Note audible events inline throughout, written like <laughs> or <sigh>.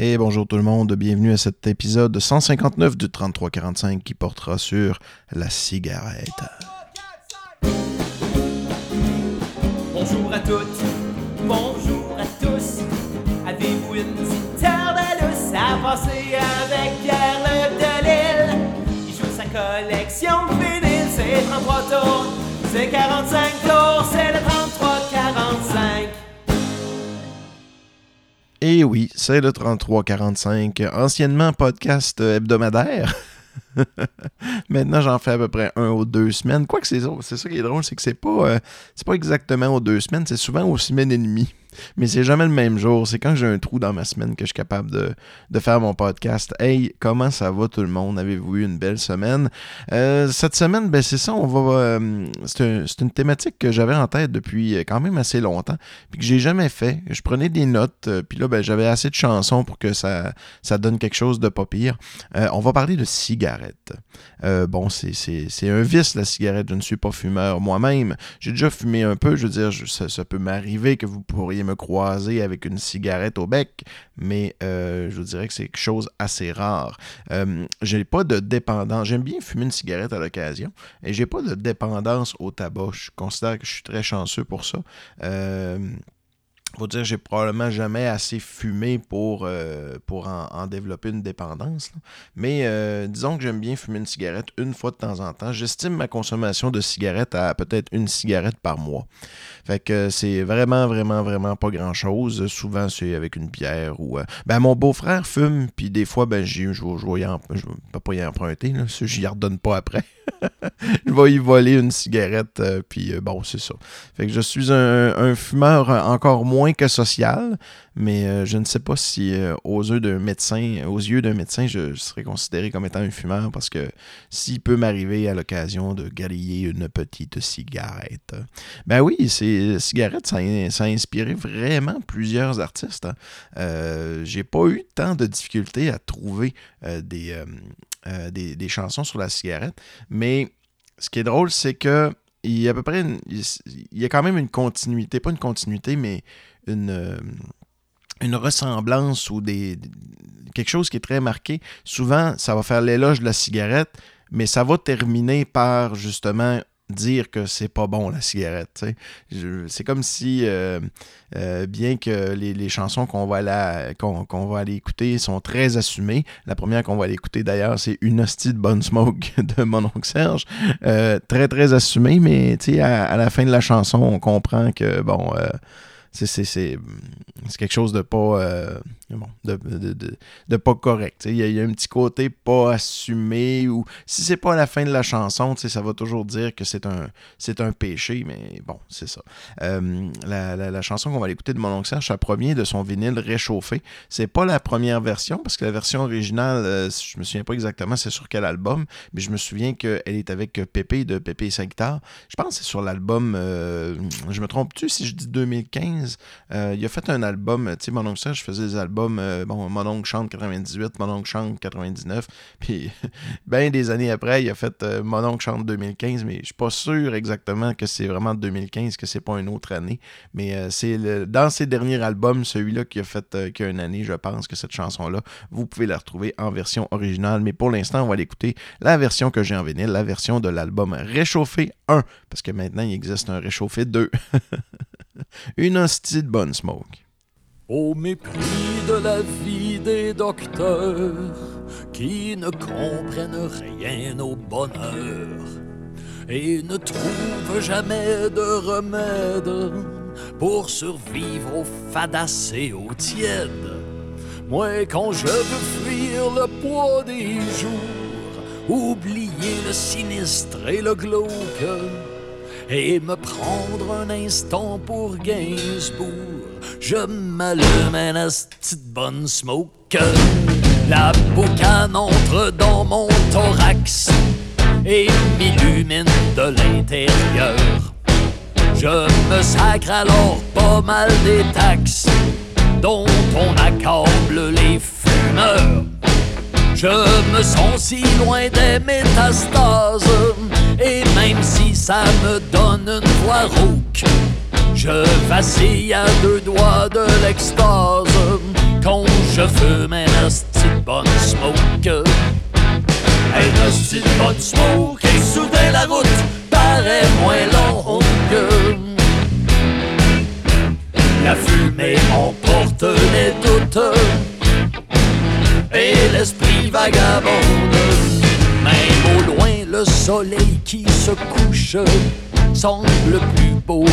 Et bonjour tout le monde, bienvenue à cet épisode 159 du 3345 qui portera sur la cigarette. Bonjour à toutes, bonjour à tous. Avez-vous une petite de lousse à passer avec Pierre Le Delille? Il joue sa collection de vinyles, c'est 33 tours, c'est 45 tours, Et oui, c'est le 3345, anciennement podcast hebdomadaire. <laughs> Maintenant, j'en fais à peu près un ou deux semaines. Quoique c'est ça, c'est ça qui est drôle, c'est que c'est pas, euh, c'est pas exactement aux deux semaines, c'est souvent aux semaines et demie. Mais c'est jamais le même jour. C'est quand j'ai un trou dans ma semaine que je suis capable de, faire mon podcast. Hey, comment ça va tout le monde? Avez-vous eu une belle semaine? Euh, cette semaine, ben c'est ça, on va. euh, c'est un- c'est une thématique que j'avais en tête depuis euh, quand même assez longtemps, puis que j'ai jamais fait. Je prenais des notes, puis là, ben, j'avais assez de chansons pour que ça, donne quelque chose de pas pire. On va parler de cigarettes. Bon, c'est- un vice, la cigarette. Je ne suis pas fumeur moi-même. J'ai déjà fumé un peu. Je veux dire, ça, ça peut m'arriver que vous pourriez croiser avec une cigarette au bec, mais euh, je vous dirais que c'est quelque chose assez rare. Euh, j'ai pas de dépendance. J'aime bien fumer une cigarette à l'occasion, et j'ai pas de dépendance au tabac. Je considère que je suis très chanceux pour ça. Euh, faut dire, j'ai probablement jamais assez fumé pour, euh, pour en, développer une dépendance. Mais euh, disons que j'aime bien fumer une cigarette une fois de temps en temps. J'estime ma consommation de cigarettes à peut-être une cigarette par mois. Fait que c'est vraiment, vraiment, vraiment pas grand-chose. Souvent, c'est avec une bière ou... euh, Ben, mon beau-frère fume, puis des fois, ben, je vais pas y emprunter. Là, je y redonne pas après. <laughs> je vais y voler une cigarette, puis bon, c'est ça. Fait que je suis un fumeur encore moins que social, mais euh, je ne sais pas si euh, aux yeux d'un médecin, aux yeux d'un médecin, je, serais considéré comme étant un fumeur parce que s'il peut m'arriver à l'occasion de griller une petite cigarette. Ben oui, ces cigarettes, ça, a- inspiré vraiment plusieurs artistes. hein. Euh, J'ai pas eu tant de difficultés à trouver euh, des, des, des chansons sur la cigarette, mais ce qui est drôle, c'est que il y a à peu près une- il y a quand même une continuité, pas une continuité, mais une, euh, une ressemblance ou des, quelque chose qui est très marqué. Souvent, ça va faire l'éloge de la cigarette, mais ça va terminer par justement dire que c'est pas bon la cigarette. C'est comme si, euh, euh, bien que les, chansons qu'on va, aller, qu'on va aller écouter sont très assumées, la première qu'on va aller écouter d'ailleurs, c'est Une hostie de bonne smoke <laughs> de mon oncle Serge. Très très assumé, mais à, la fin de la chanson, on comprend que bon, c'est, quelque chose de pas, euh, de, pas correct. Il y, a- un petit côté pas assumé ou si c'est pas la fin de la chanson, ça va toujours dire que c'est un, c'est un péché, mais bon, c'est ça. Euh, la, la- la chanson qu'on va aller écouter de mon oncle Serge, ça provient de son vinyle réchauffé. C'est pas la première version parce que la version originale, euh, je me souviens pas exactement c'est sur quel album, mais je me souviens qu'elle est avec Pépé de Pépé et sa guitare. Je pense que c'est sur l'album, euh, je me trompe-tu si je dis 2015, Euh, il a fait un album, tu sais, mon oncle Serge faisait des albums, euh, bon, mon oncle chante 98, mon oncle chante 99, <laughs> puis ben des années après, il a fait euh, mon oncle chante 2015, mais je suis pas sûr exactement que c'est vraiment 2015, que c'est pas une autre année, mais euh, c'est dans ses derniers albums, celui-là qui a fait euh, qu'il y a une année, je pense que cette chanson-là, vous pouvez la retrouver en version originale, mais pour l'instant, on va l'écouter la version que j'ai en vinyle, la version de l'album Réchauffé 1, parce que maintenant, il existe un Réchauffé 2. <laughs> Une hostie de bonne smoke. Au mépris de la vie des docteurs qui ne comprennent rien au bonheur et ne trouvent jamais de remède pour survivre au fadasse et au tiède. Moi, quand je veux fuir le poids des jours, oublier le sinistre et le glauque, et me prendre un instant pour Gainsbourg. Je m'allume asti de bonne smoke. La boucane entre dans mon thorax et m'illumine de l'intérieur. Je me sacre alors pas mal des taxes dont on accable les fumeurs. Je me sens si loin des métastases Et même si ça me donne une voix rauque Je vacille à deux doigts de l'extase Quand je fume un de bonne smoke. Un de bonne smoke Et soudain la route paraît moins longue. La fumée emporte les doutes Et l'esprit vagabonde. Même au loin le soleil qui se couche semble plus beau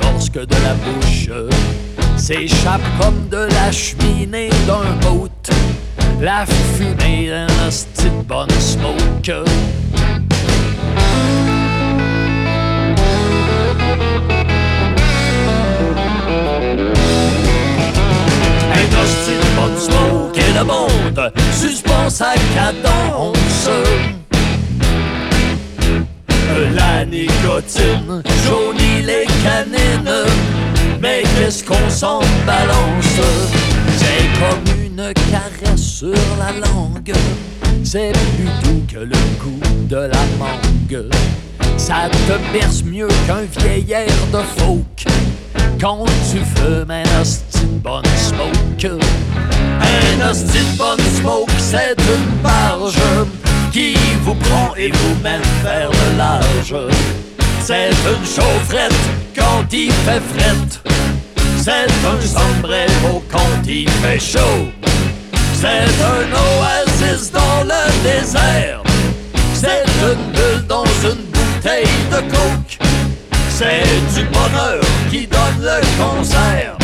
lorsque de la bouche s'échappe comme de la cheminée d'un boat la fumée d'un de bonne smoke. Un bonne smoke et le monde suspend sa cadence. La nicotine. Jaunit les canines Mais qu'est-ce qu'on s'en balance? C'est comme une caresse sur la langue. C'est plus doux que le goût de la mangue. Ça te berce mieux qu'un vieil air de folk Quand tu fumes un hostie bonne smoke. Un hostie bonne smoke c'est une barge qui vous prend et vous mène vers le large. C'est une chaufferette quand il fait frette. C'est un sombrero quand il fait chaud. C'est un oasis dans le désert. C'est une bulle dans une bouteille de coke. C'est du bonheur qui donne le concert.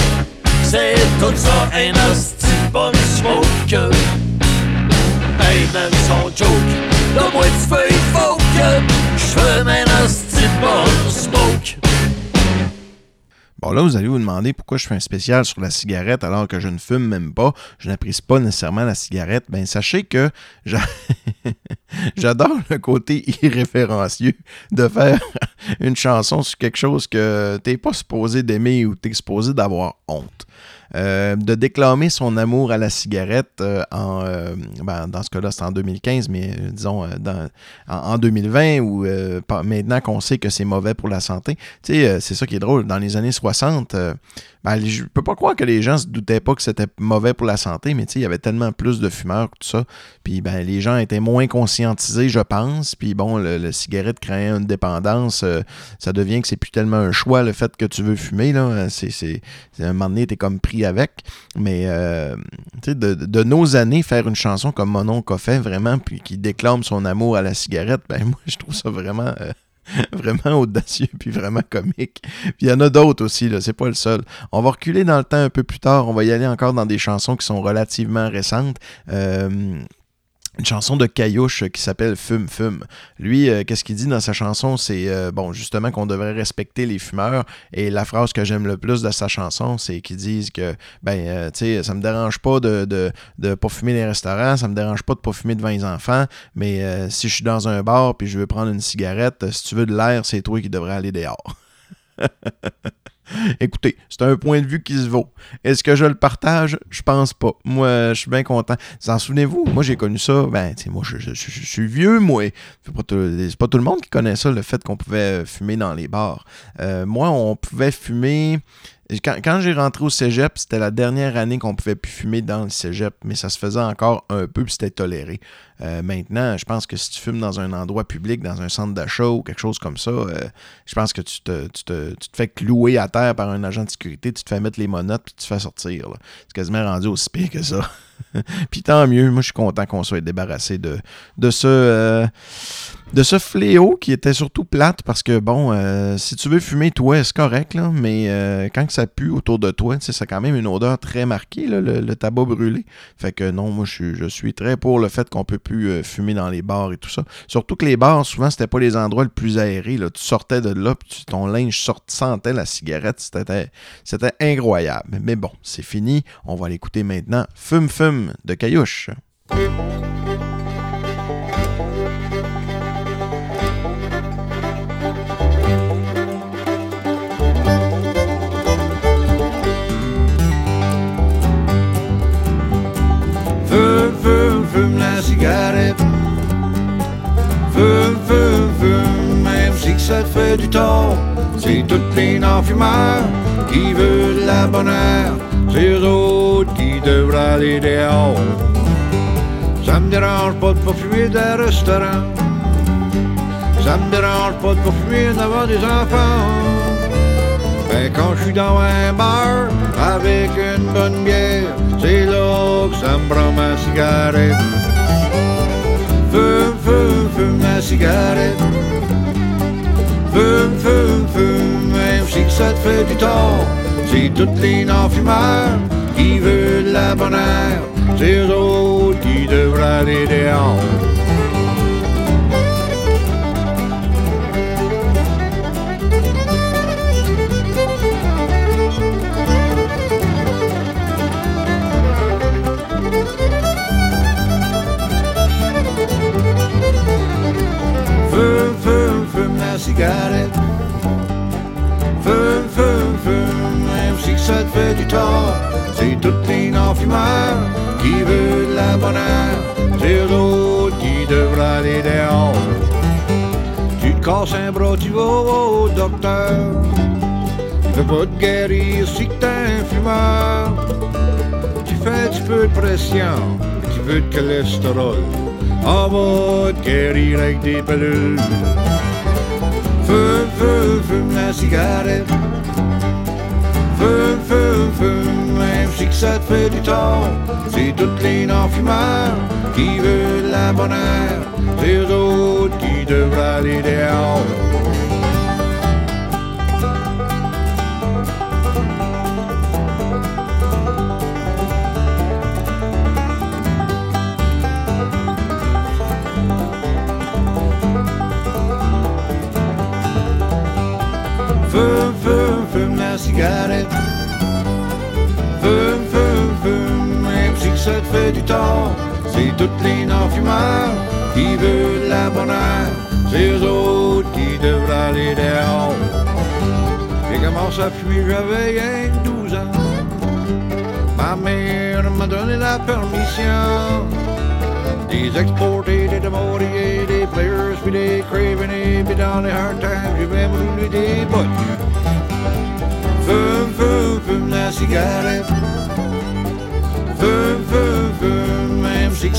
C'est tout ça un hostie bonne smoke. Bon, là, vous allez vous demander pourquoi je fais un spécial sur la cigarette alors que je ne fume même pas. Je n'apprécie pas nécessairement la cigarette. Ben, sachez que j'a- <laughs> j'adore le côté irréférencieux de faire une chanson sur quelque chose que t'es pas supposé d'aimer ou t'es supposé d'avoir honte. Euh, de déclamer son amour à la cigarette euh, en, euh, ben, dans ce cas-là, c'est en 2015, mais disons en, en 2020 ou maintenant qu'on sait que c'est mauvais pour la santé. Tu sais, c'est ça qui est drôle. Dans les années 60, euh, ben, je peux pas croire que les gens se doutaient pas que c'était mauvais pour la santé, mais tu sais, il y avait tellement plus de fumeurs que tout ça. Puis ben, les gens étaient moins conscientisés, je pense. Puis bon, le cigarette créait une dépendance. ça devient que c'est plus tellement un choix le fait que tu veux fumer. Là. C'est- un moment donné, t'es comme pris avec. Mais euh, de, nos années, faire une chanson comme Mon oncle fait, vraiment, puis qui déclame son amour à la cigarette, ben <laughs> moi, je trouve ça vraiment. euh, <laughs> vraiment audacieux puis vraiment comique. Puis il y en a d'autres aussi, là, c'est pas le seul. On va reculer dans le temps un peu plus tard, on va y aller encore dans des chansons qui sont relativement récentes. Euh, une chanson de Caillouche qui s'appelle Fume Fume. Lui, euh, qu'est-ce qu'il dit dans sa chanson? C'est, euh, bon, justement qu'on devrait respecter les fumeurs. Et la phrase que j'aime le plus de sa chanson, c'est qu'ils disent que, ben, euh, tu sais, ça me dérange pas de, de, de pas fumer les restaurants, ça me dérange pas de pas fumer devant les enfants, mais euh, si je suis dans un bar puis je veux prendre une cigarette, euh, si tu veux de l'air, c'est toi qui devrais aller dehors. <laughs> <laughs> Écoutez, c'est un point de vue qui se vaut. Est-ce que je le partage? Je pense pas. Moi, je suis bien content. Vous en souvenez-vous? Moi, j'ai connu ça. Ben, tu moi, je, suis vieux, moi. C'est pas, tout, le monde qui connaît ça, le fait qu'on pouvait fumer dans les bars. Euh, moi, on pouvait fumer. Quand, quand j'ai rentré au cégep, c'était la dernière année qu'on pouvait plus fumer dans le cégep, mais ça se faisait encore un peu, puis c'était toléré. Euh, maintenant, je pense que si tu fumes dans un endroit public, dans un centre d'achat ou quelque chose comme ça, euh, je pense que tu te, tu, te, tu te fais clouer à terre par un agent de sécurité, tu te fais mettre les monottes, puis tu te fais sortir. C'est quasiment rendu aussi pire que ça. <laughs> puis tant mieux, moi je suis content qu'on soit débarrassé de, de ce... euh, de ce fléau qui était surtout plate parce que bon, si tu veux fumer toi, c'est correct, là, mais quand ça pue autour de toi, a quand même une odeur très marquée, le tabac brûlé. Fait que non, moi je suis, je suis très pour le fait qu'on peut euh, fumer dans les bars et tout ça. Surtout que les bars, souvent, c'était pas les endroits le plus aérés. Là. Tu sortais de là, puis ton linge sort, sentait la cigarette. C'était, c'était incroyable. Mais bon, c'est fini. On va l'écouter maintenant. Fume Fume de Caillouche. Fume, fume, fume, même si ça fait du tort. C'est toutes les non-fumeurs qui veulent la bonne heure. C'est eux autres qui devraient aller dehors. Ça me dérange pas de pas fumer d'un restaurant. Ça me dérange pas de pas fumer devant des enfants. Mais quand je suis dans un bar avec une bonne bière, prend ma cigarette. Fume, fume, fume ma cigarette. Fume, fume, fume, même si que ça te fait du tort. C'est toutes les non-fumeurs qui veulent la bonne. C'est eux autres qui devraient aller dehors. Cigarette. Fume, fume, fume, même si ça te fait du tort. C'est toutes les non-fumeurs qui veulent la bonne air. C'est eux autres qui devraient aller dehors. Tu te casses un bras, tu vas au docteur. Il veut pas te guérir si t'es un fumeur. Tu fais un petit peu de pression, petit peu de cholestérol. On va te guérir avec des Fume, fume, fume la cigarette. Fume, fume, fume, même si que ça te fait du tort. C'est toutes les non-fumeurs qui veulent la bonne air. C'est eux qui devraient aller dehors. Fait du tort. C'est toutes les non-fumeurs qui veulent la bonne air. C'est eux autres qui devraient aller dehors. J'ai commencé à fumer, j'avais rien que 12 ans. Ma mère m'a donné la permission. Des exportés, des démoriers, des players, puis des cravenés, puis dans les hard times, j'ai même roulé des bottes. Fume, fume, fume la cigarette. Fume,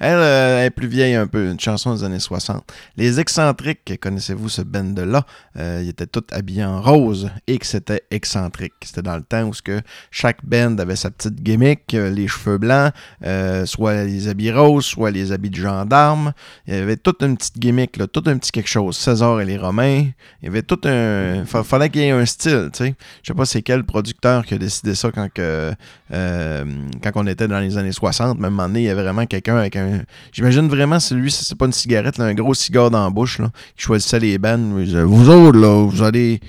Elle, euh, elle est plus vieille un peu, une chanson des années 60. Les excentriques, connaissez-vous ce band-là? Euh, ils étaient tous habillés en rose et que c'était excentrique. C'était dans le temps où que chaque band avait sa petite gimmick, euh, les cheveux blancs, soit les habits roses, soit les habits de gendarme. Il y avait toute une petite gimmick, tout un petit quelque chose. César et les Romains. Il y avait tout un... fa- fallait qu'il y ait un style, tu sais. Je sais pas c'est quel producteur qui a décidé ça quand on était dans les années 60. Même donné, il y avait vraiment quelqu'un J'imagine vraiment, c'est lui, c'est pas une cigarette, un gros cigare dans la bouche, là, qui choisissait les bandes. Vous autres, là, vous allez.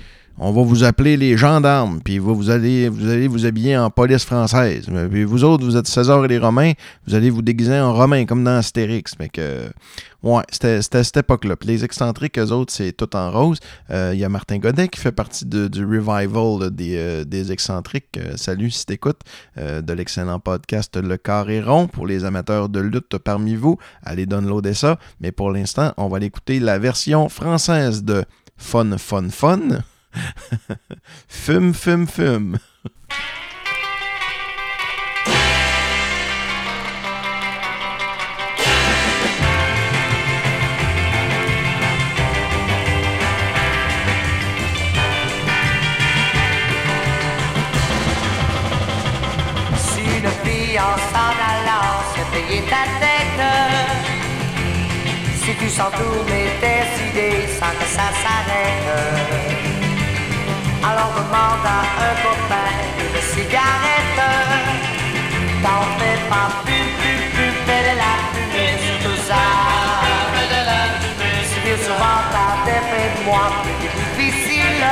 On va vous appeler les gendarmes, puis vous, allez, vous allez vous habiller en police française. Puis vous autres, vous êtes César et les Romains, vous allez vous déguiser en Romain, comme dans Astérix. Fait que, ouais, c'était à cette époque-là. Puis les excentriques, eux autres, c'est tout en rose. Euh, Il y a Martin Godet qui fait partie du revival des, euh, des excentriques. Euh, salut si t'écoutes. Euh, de l'excellent podcast Le Carré Rond pour les amateurs de lutte parmi vous. Allez downloader ça. Mais pour l'instant, on va aller écouter la version française de Fun Fun Fun. Fume, fume, fume. En s'en allant se payer ta tête Si tu sens tourner tes idées ça cigarette T'en fais pas plus, plus, plus, fais de la fumée sur tout ça Si bien souvent t'as de moi plus difficile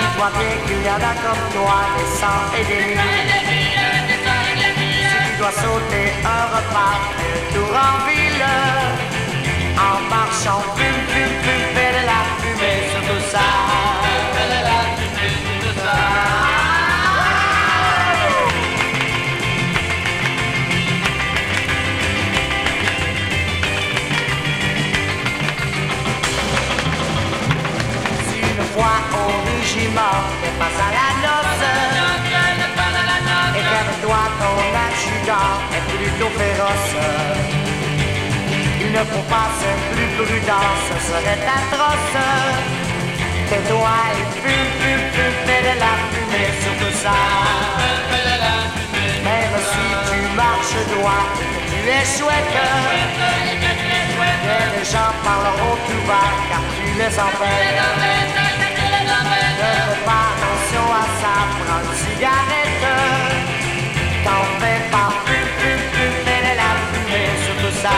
Dis-toi bien qu'il y en a comme toi, des cent et des mille. Si tu dois sauter un repas de tour en ville. En marchant, pum, pum, pum, fais de la fumée sur. Fais de la fumée sur tout ça. Fois au régiment, fais pas à la noce. Et vers-toi ton adjudant est plutôt féroce. Une propasse plus prudent, ce serait atroce. Tais-toi et fume, fume, fume, fais de la fumée sur tout ça. Même si tu marches droit et tu es chouette, les gens parleront tout bas car tu les embêtes. Ça, prends une cigarette. T'en fais pas, fume, fume, fume, fais de la fumée sur tout ça.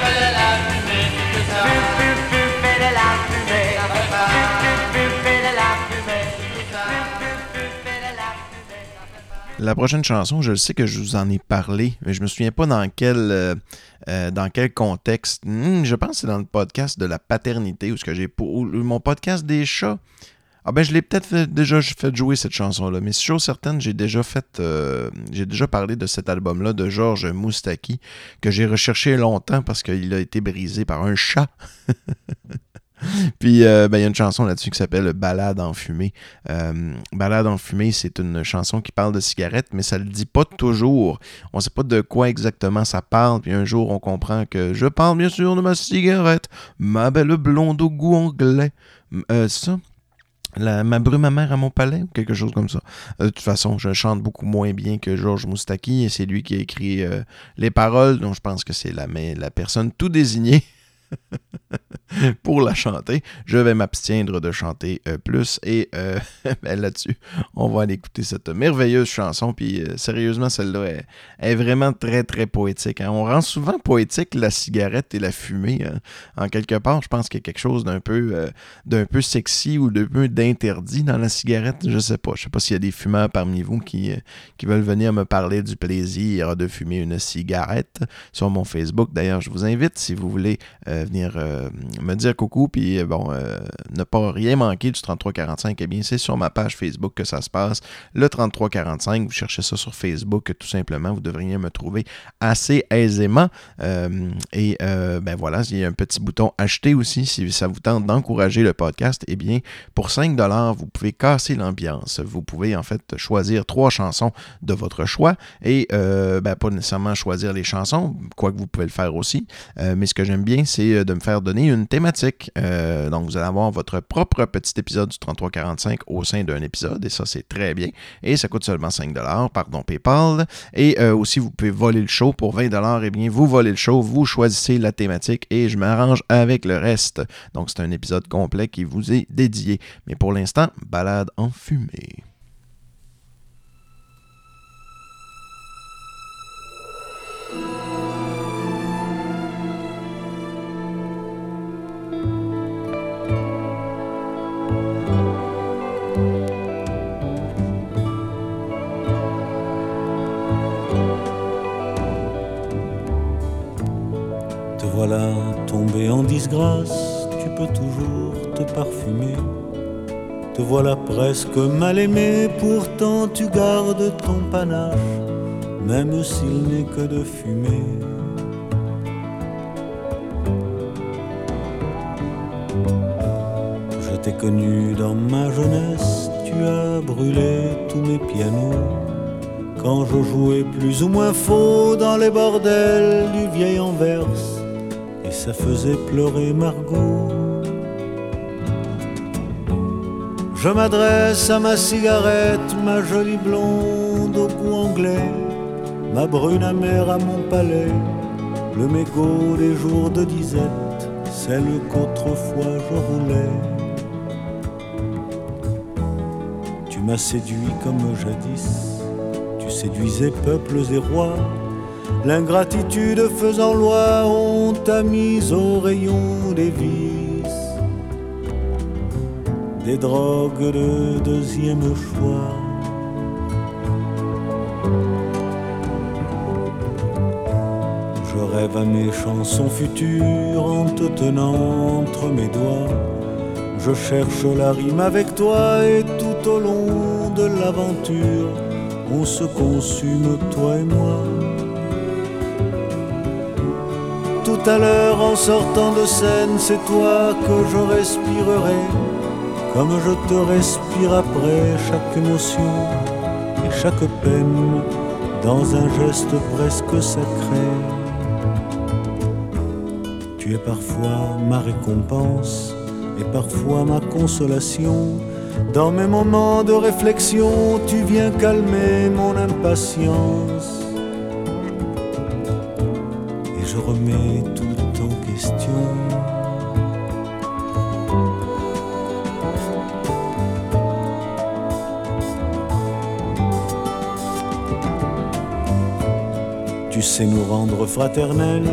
Fais de la fumée. Fume, fume, fume, fais de la fumée. Fume, fais de la prochaine chanson, je sais que je vous en ai parlé, mais je me souviens pas dans quel, euh, euh, dans quel contexte. Hmm, je pense que c'est dans le podcast de la paternité, ou ce que j'ai pour ou mon podcast des chats. Ah ben je l'ai peut-être déjà fait jouer cette chanson-là, mais c'est chose certaine, j'ai déjà fait euh, j'ai déjà parlé de cet album-là de Georges Moustaki que j'ai recherché longtemps parce qu'il a été brisé par un chat. <laughs> Puis euh, ben, il y a une chanson là-dessus qui s'appelle Balade en fumée. Euh, Balade en fumée, c'est une chanson qui parle de cigarettes, mais ça le dit pas toujours. On sait pas de quoi exactement ça parle. Puis un jour, on comprend que je parle bien sûr de ma cigarette, ma belle blonde au goût anglais. Euh, ça? La, ma brume amère à mon palais ou quelque chose comme ça. Euh, de toute façon, je chante beaucoup moins bien que Georges Moustaki et c'est lui qui a écrit euh, les paroles, donc je pense que c'est la, la personne tout désignée <laughs> pour la chanter. Je vais m'abstiendre de chanter euh, plus et euh, <laughs> ben, là-dessus, on va aller écouter cette merveilleuse chanson. Puis euh, sérieusement, celle-là est, vraiment très très poétique. hein. On rend souvent poétique la cigarette et la fumée. hein. En quelque part, je pense qu'il y a quelque chose d'un peu, d'un peu sexy ou d'un peu d'interdit dans la cigarette. Je sais pas. Je sais pas s'il y a des fumeurs parmi vous qui, qui veulent venir me parler du plaisir de fumer une cigarette sur mon Facebook. D'ailleurs, je vous invite si vous voulez venir euh, me dire coucou puis euh, bon euh, ne pas rien manquer du 3345 eh bien c'est sur ma page Facebook que ça se passe. Le 3345 vous cherchez ça sur Facebook tout simplement. Vous devriez me trouver assez aisément. Et ben voilà il y a un petit bouton acheter aussi si ça vous tente d'encourager le podcast. Eh bien pour 5 dollars vous pouvez casser l'ambiance. Vous pouvez en fait choisir trois chansons de votre choix et ben, pas nécessairement choisir les chansons quoique vous pouvez le faire aussi. Mais ce que j'aime bien, c'est euh, de me faire donner une thématique. Euh, donc, vous allez avoir votre propre petit épisode du 3345 au sein d'un épisode, et ça, c'est très bien. Et ça coûte seulement 5 pardon, PayPal. Et euh, aussi, vous pouvez voler le show pour 20 Eh bien, vous volez le show, vous choisissez la thématique et je m'arrange avec le reste. Donc, c'est un épisode complet qui vous est dédié. Mais pour l'instant, balade en fumée. Disgrâce, tu peux toujours te parfumer. Te voilà presque mal aimé, pourtant tu gardes ton panache, même s'il n'est que de fumée. Je t'ai connu dans ma jeunesse, tu as brûlé tous mes pianos. Quand je jouais plus ou moins faux dans les bordels du vieil Anvers, ça faisait pleurer Margot. Je m'adresse à ma cigarette, ma jolie blonde au goût anglais, ma brune amère à mon palais, le mégot des jours de disette, celle qu'autrefois je roulais. Tu m'as séduit comme jadis, tu séduisais peuples et rois. L'ingratitude faisant loi, on t'a mise au rayon des vices, des drogues de deuxième choix. rêve à mes chansons futures en te tenant entre mes doigts. Je cherche la rime avec toi et tout au long de l'aventure, on se consume, toi et moi. À l'heure, en sortant de scène, c'est toi que je respirerai, comme je te respire après chaque émotion et chaque peine, dans un geste presque sacré. Tu es parfois ma récompense et parfois ma consolation. Dans mes moments de réflexion, tu viens calmer mon impatience. Et je remets Sais nous rendre fraternels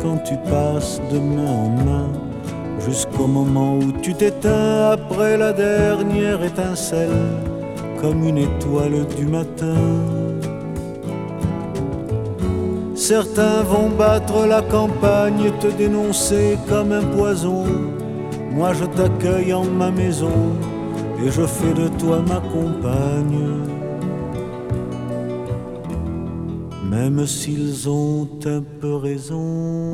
quand tu passes de main en main jusqu'au moment où tu t'éteins après la dernière étincelle, comme une étoile du matin. Certains vont battre la campagne, te dénoncer comme un poison. Moi je t'accueille en ma maison et je fais de toi ma compagne. Même s'ils ont un peu raison.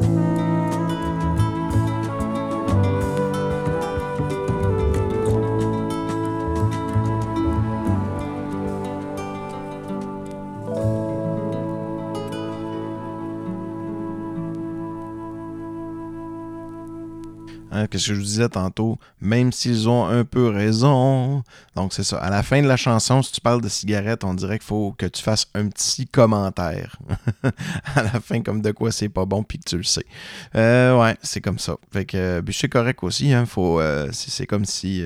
Hein, Qu'est-ce que je vous disais tantôt? Même s'ils ont un peu raison. Donc, c'est ça. À la fin de la chanson, si tu parles de cigarette, on dirait qu'il faut que tu fasses un petit commentaire. <laughs> à la fin, comme de quoi c'est pas bon, puis que tu le sais. Euh, ouais, c'est comme ça. Fait que, euh, c'est correct aussi. Hein, euh, c'est, comme si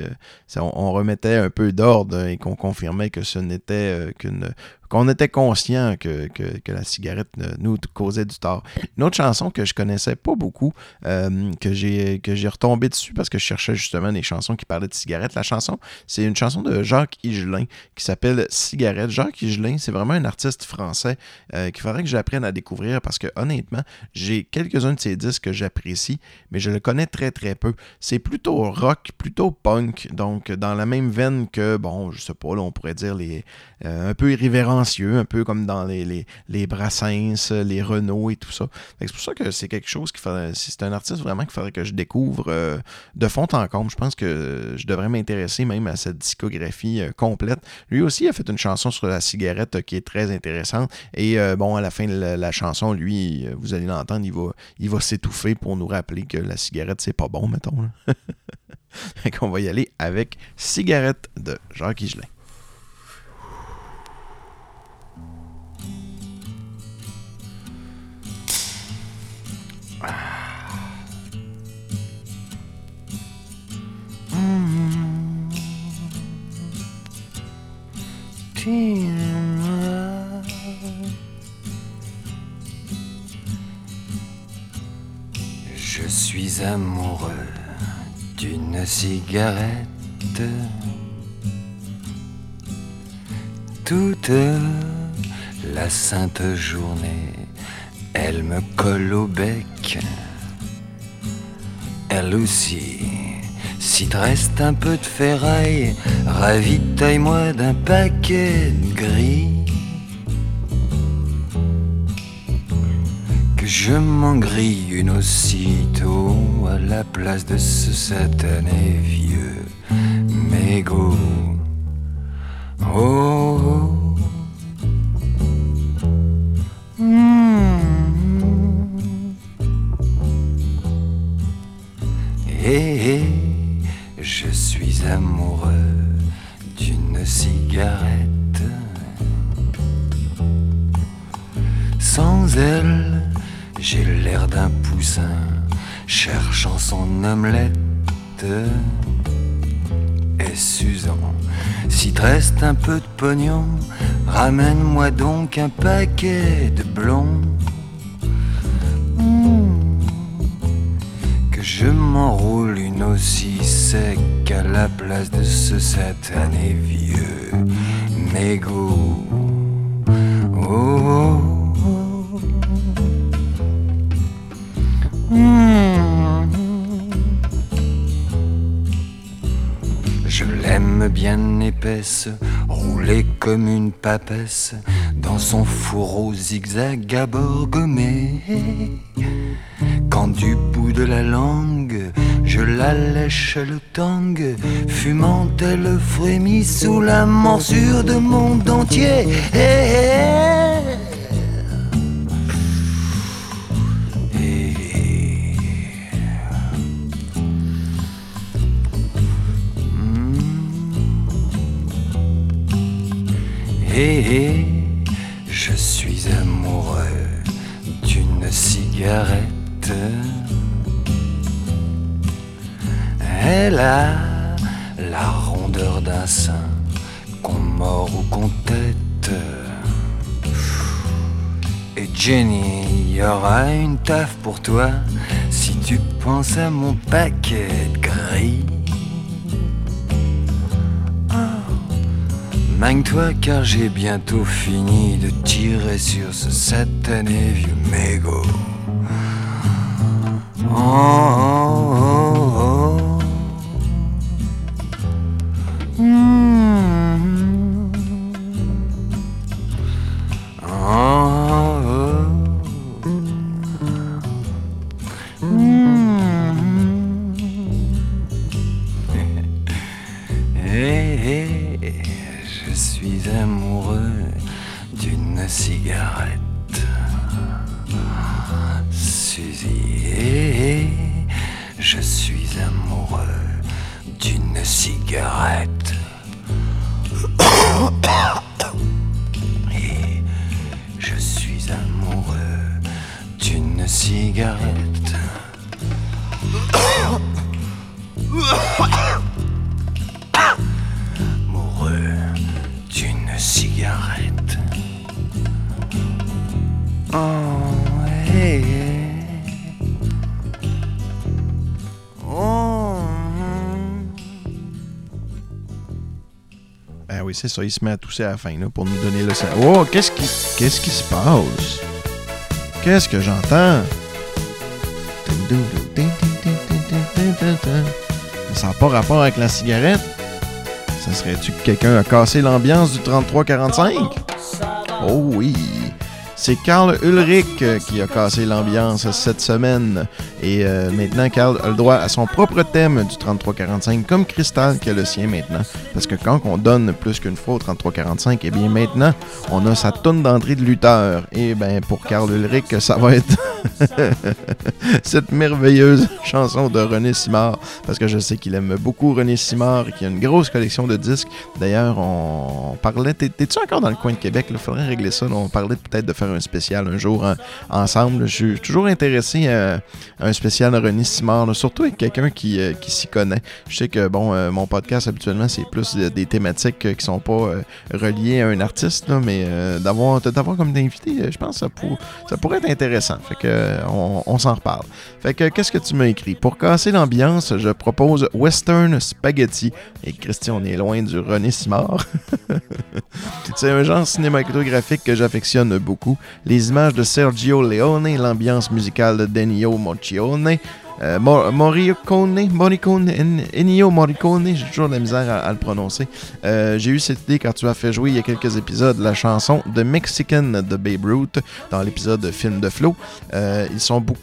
on, remettait un peu d'ordre et qu'on confirmait que ce n'était qu'une qu'on était conscient que, la cigarette nous causait du tort. Une autre chanson que je connaissais pas beaucoup, euh, que j'ai retombé dessus parce que je cherchais justement des chansons qui parlaient de cigarettes. La chanson, c'est une chanson de Jacques Higelin qui s'appelle Cigarette. Jacques Higelin, c'est vraiment un artiste français euh, qu'il faudrait que j'apprenne à découvrir parce que honnêtement, j'ai quelques-uns de ses disques que j'apprécie, mais je le connais très très peu. C'est plutôt rock, plutôt punk, donc dans la même veine que, bon, je sais pas, là, on pourrait dire les euh, un peu un peu comme dans les, les, les Brassens, les Renault et tout ça. C'est pour ça que c'est quelque chose qui faudrait, c'est un artiste vraiment qu'il faudrait que je découvre euh, de fond en comble. Je pense que je devrais m'intéresser même à cette discographie euh, complète. Lui aussi a fait une chanson sur la cigarette euh, qui est très intéressante. Et bon, à la fin de la, chanson, lui, vous allez l'entendre, il va, il va s'étouffer pour nous rappeler que la cigarette, c'est pas bon, mettons. <laughs> fait qu'on va y aller avec Cigarette de Jacques Higelin. Je suis amoureux d'une cigarette. Toute la sainte journée, elle me colle au bec. Elle aussi, si te reste un peu de ferraille, ravitaille-moi d'un paquet de gris. Que je m'en grille une aussitôt à la place de ce satané vieux mégot. Oh, oh. Sans elle, j'ai l'air d'un poussin cherchant son omelette. Et Suzan, si te reste un peu de pognon, ramène-moi donc un paquet de blonds. Hmm. Que je m'enroule aussi sec à la place de ce satané vieux mégot. Oh, oh, oh. Hmm. Je l'aime bien épaisse, roulée comme une papesse, dans son fourreau zigzag à bord gommé. Quand du bout de la langue, je la lèche le tang, fumant elle frémit sous la morsure de mon dentier. Eh, eh. Eh. Hé hé, je suis amoureux d'une cigarette. Elle a la rondeur d'un sein, qu'on mord ou qu'on tête. Et Jenny, y aura une taf pour toi si tu penses à mon paquet de gris. Magne-toi car j'ai bientôt fini de tirer sur ce satané vieux mégot. Oh, oh, oh, Hmm. C'est ça, il se met à tousser à la fin pour nous donner le. Oh, qu'est-ce qui, qu'est-ce qui se passe? Qu'est-ce que j'entends? Ça n'a pas rapport avec la cigarette? Ça serait-tu que quelqu'un a cassé l'ambiance du 3345? Oh oui! C'est Karl Ulrich euh, qui a cassé l'ambiance cette semaine. Et euh, maintenant, Karl a le droit à son propre thème du 3345, comme Crystal qui a le sien maintenant. Parce que quand on donne plus qu'une fois au 3345, eh bien maintenant, on a sa tonne d'entrée de lutteur. Et ben pour Karl Ulrich, ça va être <laughs> cette merveilleuse chanson de René Simard. Parce que je sais qu'il aime beaucoup René Simard et qu'il a une grosse collection de disques. D'ailleurs, on parlait. t'es- T'es-tu encore dans le coin de Québec? Il faudrait régler ça. On parlait peut-être de faire un spécial un jour en- ensemble. Je suis toujours intéressé à, un spécial de René Simard, surtout avec quelqu'un qui, euh, qui s'y connaît. Je sais que bon, euh, mon podcast habituellement, c'est plus des thématiques euh, qui sont pas reliées à un artiste, mais d'avoir d'avoir comme invité, euh, je pense que ça, ça pourrait être intéressant. Fait que on, on s'en reparle. Fait que qu'est-ce que tu m'as écrit? Pour casser l'ambiance, je propose Western Spaghetti. Et Christian, on est loin du René Simard. <laughs> C'est un genre cinématographique que j'affectionne beaucoup. Les images de Sergio Leone, l'ambiance musicale de Dennio Moccione, euh, Mor- Morricone, Morricone, En- Ennio Morricone, j'ai toujours de la misère à, le prononcer. Euh, j'ai eu cette idée quand tu as fait jouer il y a quelques épisodes la chanson The Mexican de Babe Ruth dans l'épisode Film de Flo. Euh, ils,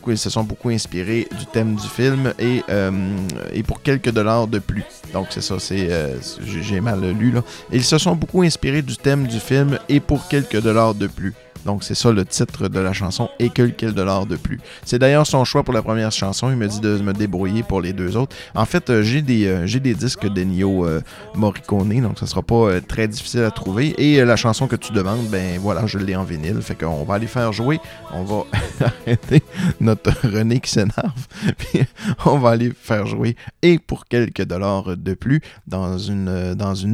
ils se sont beaucoup inspirés du thème du film et, euh, et pour quelques dollars de plus. Donc c'est ça, c'est j'ai mal lu là. Ils se sont beaucoup inspirés du thème du film et pour quelques dollars de plus. Donc c'est ça le titre de la chanson et quelques dollars de plus. C'est d'ailleurs son choix pour la première chanson. Il me dit de me débrouiller pour les deux autres. En fait, euh, j'ai des, euh, j'ai des disques d'Ennio euh, Morricone, donc ça sera pas très difficile à trouver. Et la chanson que tu demandes, ben voilà, je l'ai en vinyle. Fait qu'on va aller faire jouer. On va <laughs> arrêter notre René qui s'énerve. <laughs> Puis on va aller faire jouer et pour quelques dollars de plus dans une,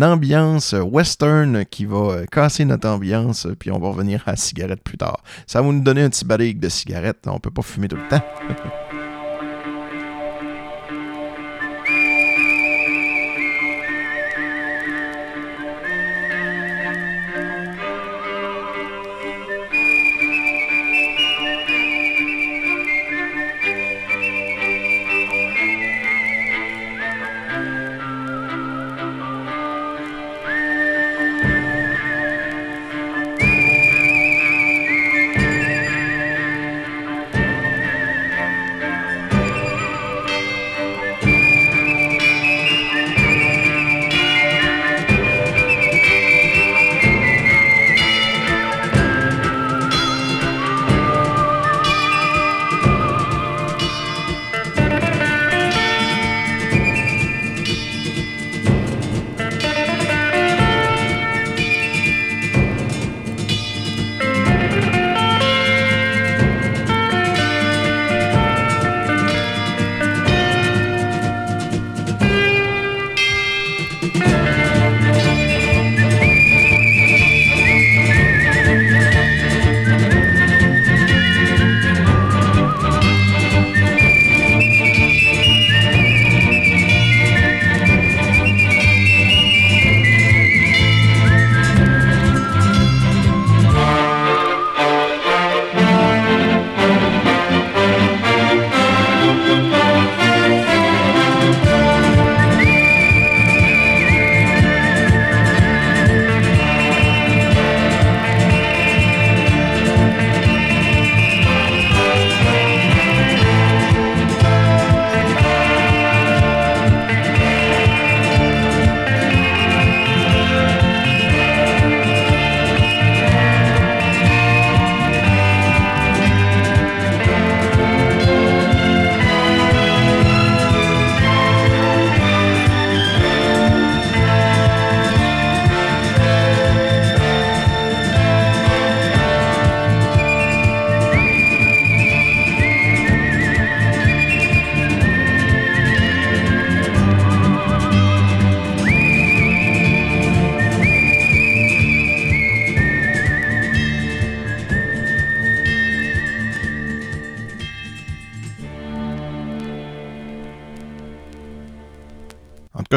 ambiance western qui va casser notre ambiance. Puis on va revenir à la plus tard. Ça va nous donner un petit barrique de cigarette. On peut pas fumer tout le temps. <laughs>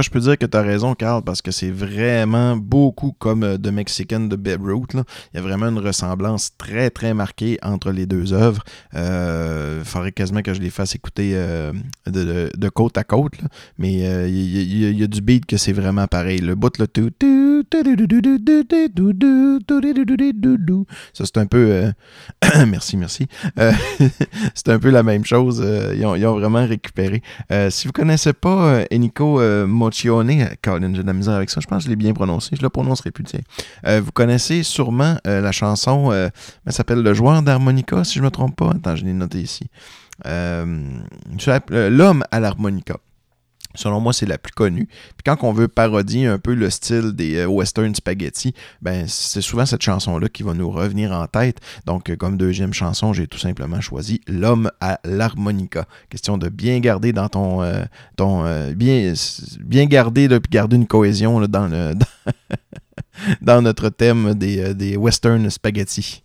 też peux dire que tu as raison, Carl, parce que c'est vraiment beaucoup comme The Mexican de Babe Il y a vraiment une ressemblance très, très marquée entre les deux œuvres. Il faudrait quasiment que je les fasse écouter de, côte à côte, mais il euh, y, a du beat que c'est vraiment pareil. Le bout, le tout. Ça, c'est un peu. merci, merci. c'est un peu la même chose. Ils ont, vraiment récupéré. si vous connaissez pas Eniko Mochi, euh, j'ai de la misère avec ça, je pense que je l'ai bien prononcé, je le prononcerai plus. Euh, vous connaissez sûrement euh, la chanson, elle s'appelle Le joueur d'harmonica, si je me trompe pas. Attends, je l'ai noté ici. L'homme à l'harmonica. Selon moi, c'est la plus connue. Puis quand on veut parodier un peu le style des euh, western spaghetti, ben c'est souvent cette chanson-là qui va nous revenir en tête. Donc, euh, comme deuxième chanson, j'ai tout simplement choisi L'homme à l'harmonica. Question de bien garder dans ton, euh, bien, bien garder là, garder une cohésion dans le <laughs> dans, notre thème des, des western spaghetti.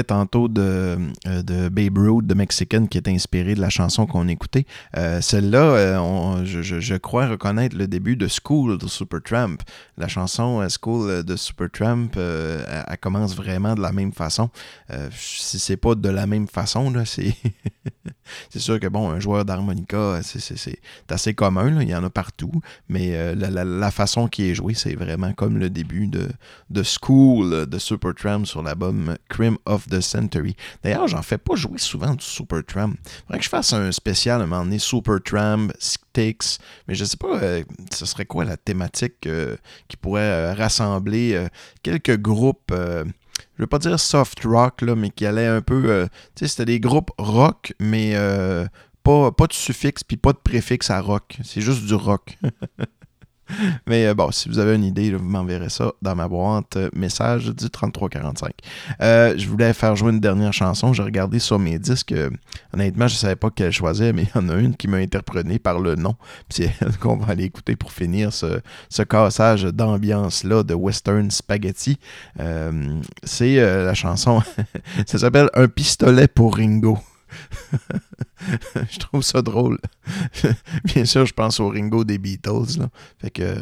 Tantôt de, euh, de Babe Ruth, de Mexican, qui est inspiré de la chanson qu'on écoutait. Euh, Celle-là, euh, je, crois reconnaître le début de School de Supertramp. La chanson School de Supertramp, euh, elle, commence vraiment de la même façon. Euh, si c'est pas de la même façon, <laughs> c'est sûr que bon, un joueur d'harmonica, c'est- assez commun, il y en a partout, mais la, façon qui est jouée, c'est vraiment comme le début de, de School de Supertramp sur l'album Crime of the Century. D'ailleurs, j'en fais pas jouer souvent du Supertramp. Faudrait que je fasse un spécial à un moment donné, Supertramp, Styx, mais je sais pas, euh, ce serait quoi la thématique euh, qui pourrait euh, rassembler quelques groupes. je veux pas dire soft rock, là, mais qui allait un peu. tu sais, c'était des groupes rock, mais pas, pas de suffixe puis pas de préfixe à rock. C'est juste du rock. <laughs> <laughs> mais euh, bon, si vous avez une idée, vous m'enverrez ça dans ma boîte euh, message du 3345. Euh, je voulais faire jouer une dernière chanson. J'ai regardé sur mes disques. honnêtement, je savais pas quelle choisir, mais il y en a une qui m'a interpellé par le nom. C'est <laughs> elle qu'on va aller écouter pour finir ce, ce cassage d'ambiance-là de Western Spaghetti. C'est la chanson, <laughs> ça s'appelle Un pistolet pour Ringo. <laughs> je trouve ça drôle. <laughs> Bien sûr, je pense au Ringo des Beatles. Fait que,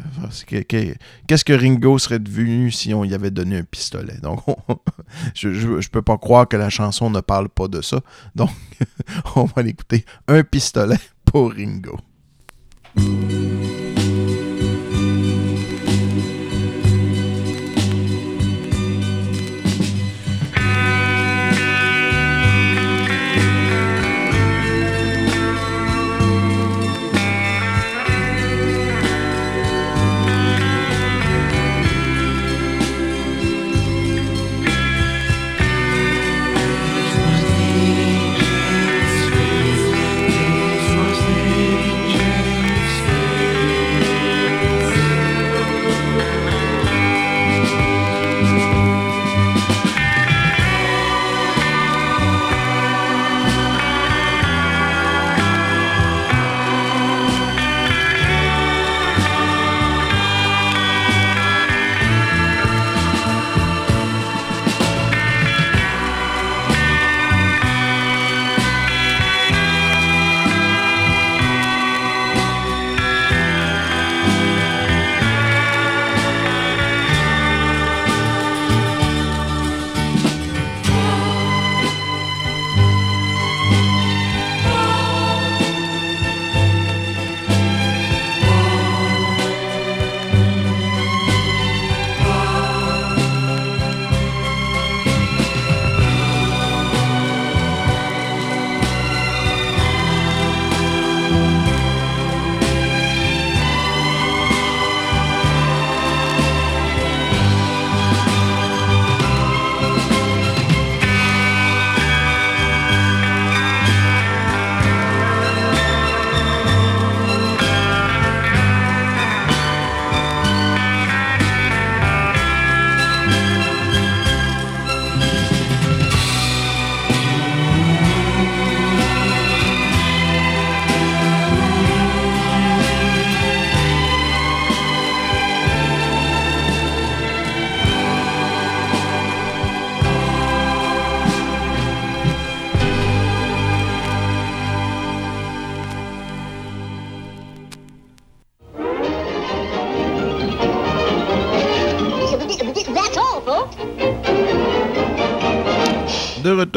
que- que- qu'est-ce que Ringo serait devenu si on y avait donné un pistolet? Donc, <laughs> on- je, je, je peux pas croire que la chanson ne parle pas de ça. Donc, on va l'écouter. Un pistolet pour Ringo.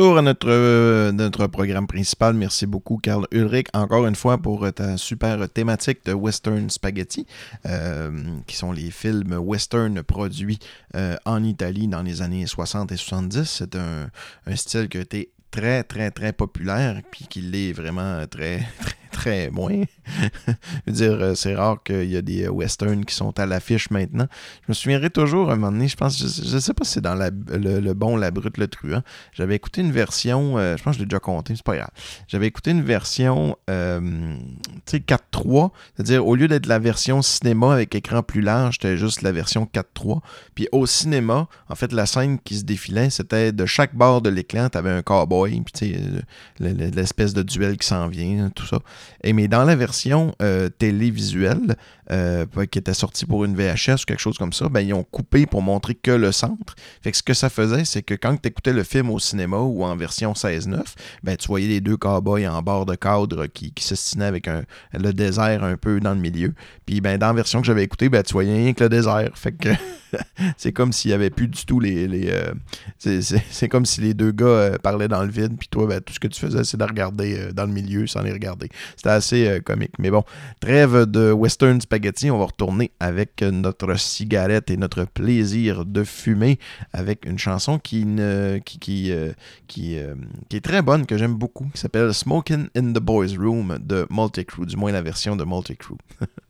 Retour à notre, euh, notre programme principal. Merci beaucoup, Carl Ulrich, encore une fois pour ta super thématique de Western Spaghetti, euh, qui sont les films western produits euh, en Italie dans les années 60 et 70. C'est un, un style qui a été très, très, très populaire, puis qui l'est vraiment très, <laughs> très, très moins. <laughs> Je veux dire, euh, c'est rare qu'il y a des euh, westerns qui sont à l'affiche maintenant. Je me souviendrai toujours, un moment donné, je pense, je, ne sais pas si c'est dans le, bon, la brute, le truand. J'avais écouté une version, euh, je pense que je l'ai déjà compté, c'est pas grave. J'avais écouté une version, euh, tu sais, 4.3, c'est-à-dire au lieu d'être la version cinéma avec écran plus large, c'était juste la version 4.3. Puis au cinéma, en fait, la scène qui se défilait, c'était de chaque bord de l'écran, tu avais un cowboy, puis tu sais, le- le- l'espèce de duel qui s'en vient, tout ça. Et mais dans la version euh, télévisuelle, euh, qui était sortie pour une VHS ou quelque chose comme ça, ben, ils ont coupé pour montrer que le centre. Fait que ce que ça faisait, c'est que quand tu écoutais le film au cinéma ou en version 16-9, ben, tu voyais les deux cowboys en bord de cadre qui, qui s'estinaient avec un, le désert un peu dans le milieu. Puis ben, dans la version que j'avais écoutée, ben, tu voyais rien que le désert. <laughs> Fait que <laughs> c'est comme s'il n'y avait plus du tout les. les euh, <laughs> c'est- comme si les deux gars euh, parlaient dans le vide, puis toi, ben, tout ce que tu faisais, c'est de regarder dans le milieu sans les regarder. C'était assez comique. Mais bon, trêve de western on va retourner avec notre cigarette et notre plaisir de fumer avec une chanson qui, qui, qui, euh, qui, euh, qui est très bonne, que j'aime beaucoup, qui s'appelle Smoking in the Boys Room de Multicrew, du moins la version de Multicrew. <laughs>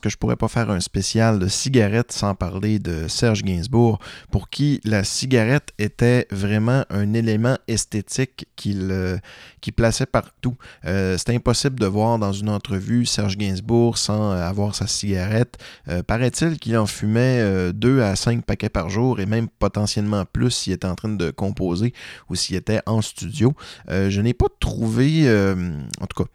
que je pourrais pas faire un spécial de cigarette sans parler de Serge Gainsbourg, pour qui la cigarette était vraiment un élément esthétique qu'il euh, plaçait partout. Euh, C'était impossible de voir dans une entrevue Serge Gainsbourg sans euh, avoir sa cigarette. Euh, Paraît-il qu'il en fumait euh, 2 à 5 paquets par jour et même potentiellement plus s'il était en train de composer ou s'il était en studio. Je n'ai pas trouvé, en tout cas,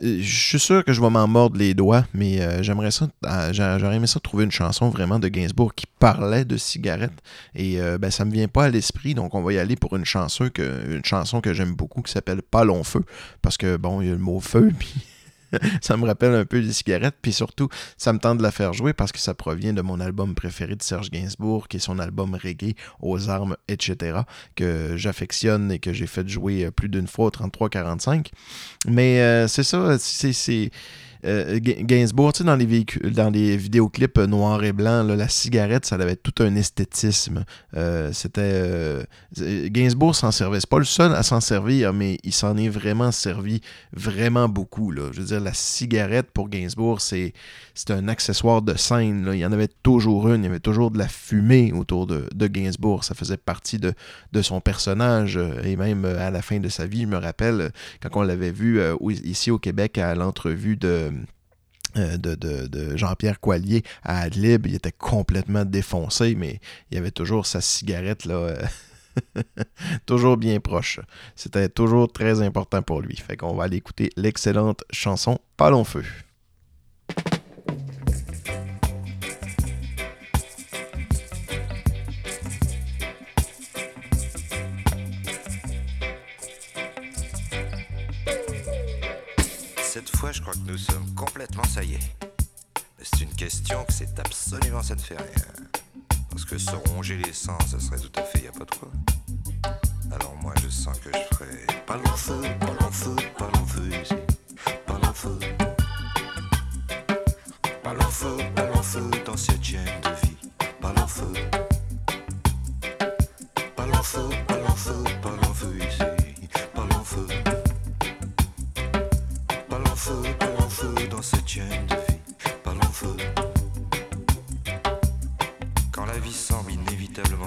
je suis sûr que je vais m'en mordre les doigts, mais j'aimerais ça, euh, j'a- j'aurais aimé ça trouver une chanson vraiment de Gainsbourg qui parlait de cigarettes et euh, ben, ça me vient pas à l'esprit, donc on va y aller pour une chanson que, une chanson que j'aime beaucoup qui s'appelle Pas long feu, parce que bon, il y a le mot feu, <laughs> puis ça me rappelle un peu des cigarettes, puis surtout, ça me tente de la faire jouer parce que ça provient de mon album préféré de Serge Gainsbourg, qui est son album reggae, aux armes, etc., que j'affectionne et que j'ai fait jouer euh, plus d'une fois au 33-45. Mais euh, c'est ça, c'est... euh, Ga- Gainsbourg, tu sais, dans les véhicules, dans les vidéoclips euh, noirs et blancs, là, la cigarette, ça avait tout un esthétisme. Euh, c'était Gainsbourg s'en servait. C'est pas le seul à s'en servir, mais il s'en est vraiment servi vraiment beaucoup. Là. Je veux dire, la cigarette pour Gainsbourg, c'est un accessoire de scène. Il y en avait toujours une, il y avait toujours de la fumée autour de, de Gainsbourg. Ça faisait partie de, de son personnage. Et même à la fin de sa vie, je me rappelle, quand on l'avait vu ici au Québec à l'entrevue de de, de- Jean-Pierre Coallier à Adlib, il était complètement défoncé, mais il avait toujours sa cigarette là, euh, <laughs> toujours bien proche. C'était toujours très important pour lui. Fait qu'on va aller écouter l'excellente chanson Pas feu. Je crois que nous sommes complètement ça y est. Mais c'est une question que c'est absolument ça ne fait rien. Parce que se ronger les sens, ça serait tout à fait y a pas de quoi. Alors moi, je sens que je ferai pas long feu, pas long feu, pas long feu ici. Pas long feu. Pas long feu, pas long feu dans cette chaîne de vie. Pas long feu. Pas long feu, pas long feu, pas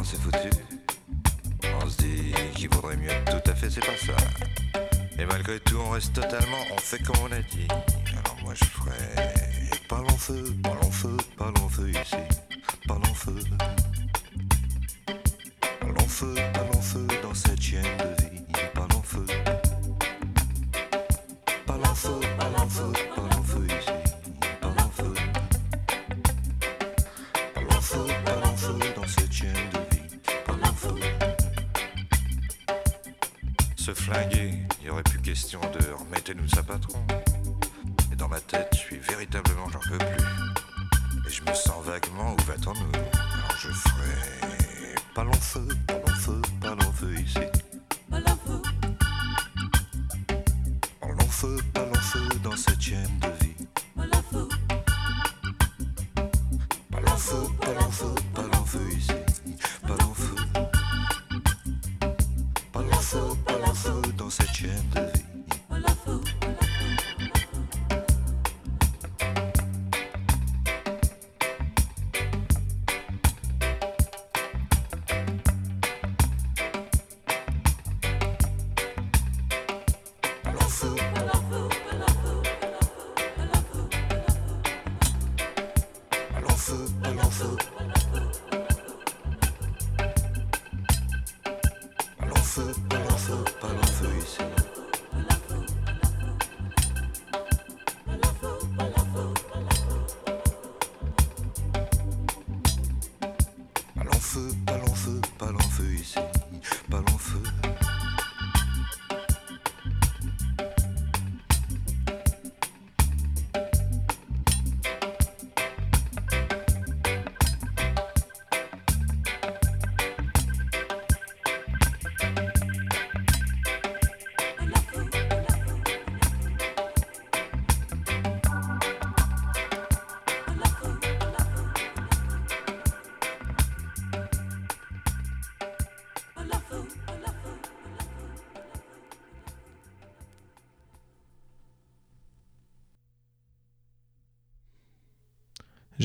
se foutu, on se dit qu'il vaudrait mieux tout à fait, c'est pas ça. Et malgré tout, on reste totalement, on fait comme on a dit. Alors moi je ferais pas long feu, pas long feu, pas long feu ici. Pas long feu. Pas long feu, pas long feu dans cette question de remettez-nous sa patron.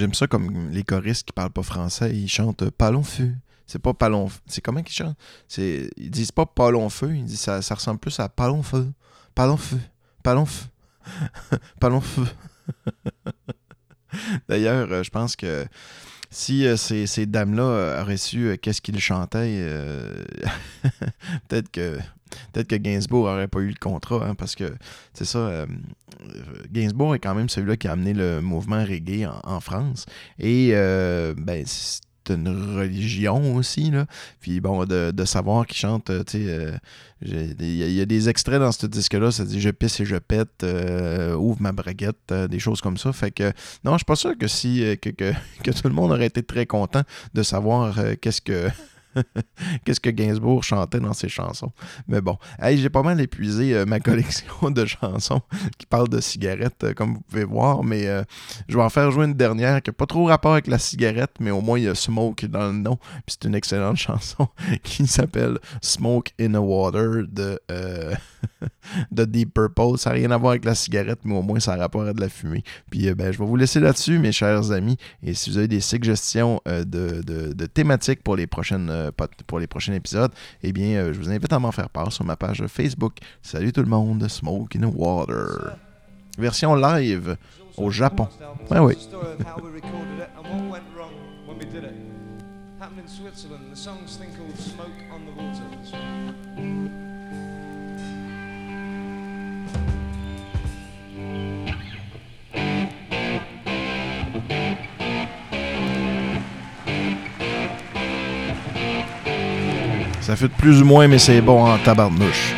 J'aime ça comme les choristes qui parlent pas français, ils chantent euh, Palon feu. C'est pas Palon C'est comment qu'ils chantent? Ils disent pas Palon feu, ils disent ça, ressemble plus à Palon feu. Palon feu. Palon feu. <laughs> Palon feu. <laughs> D'ailleurs, euh, je pense que si euh, ces, ces dames-là auraient su qu'est-ce qu'ils chantaient, <laughs> peut-être que peut-être que Gainsbourg n'aurait pas eu le contrat, hein, parce que c'est ça. euh, Gainsbourg est quand même celui-là qui a amené le mouvement reggae en, France. Et euh, ben, c'est une religion aussi. Là. Puis bon, de, savoir qu'il chante, euh, tu sais, euh, il y, a- il y a des extraits dans ce disque-là, ça dit Je pisse et je pète, euh, ouvre ma braguette, euh, des choses comme ça. Fait que non, je suis pas sûr que si euh, que, que, <laughs> que tout le monde aurait été très content de savoir euh, qu'est-ce que. <laughs> Qu'est-ce que Gainsbourg chantait dans ses chansons? Mais bon, hey, j'ai pas mal épuisé euh, ma <laughs> collection de chansons qui parlent de cigarettes, euh, comme vous pouvez voir, mais euh, je vais en faire jouer une dernière qui n'a pas trop rapport avec la cigarette, mais au moins il y a Smoke dans le nom. Puis c'est une excellente <laughs> chanson qui s'appelle Smoke in the Water de, de Deep Purple. Ça n'a rien à voir avec la cigarette, mais au moins ça a rapport à de la fumée. Puis ben, je vais vous laisser là-dessus, mes chers amis. Et si vous avez des suggestions de- de thématiques pour les, prochaines, euh, pour les prochains épisodes, eh bien, euh, je vous invite à m'en faire part sur ma page Facebook. Salut tout le monde, Smoke in the Water. Version live au Japon. Ouais, oui. Ça fait plus ou moins, mais c'est bon en tabarnouche.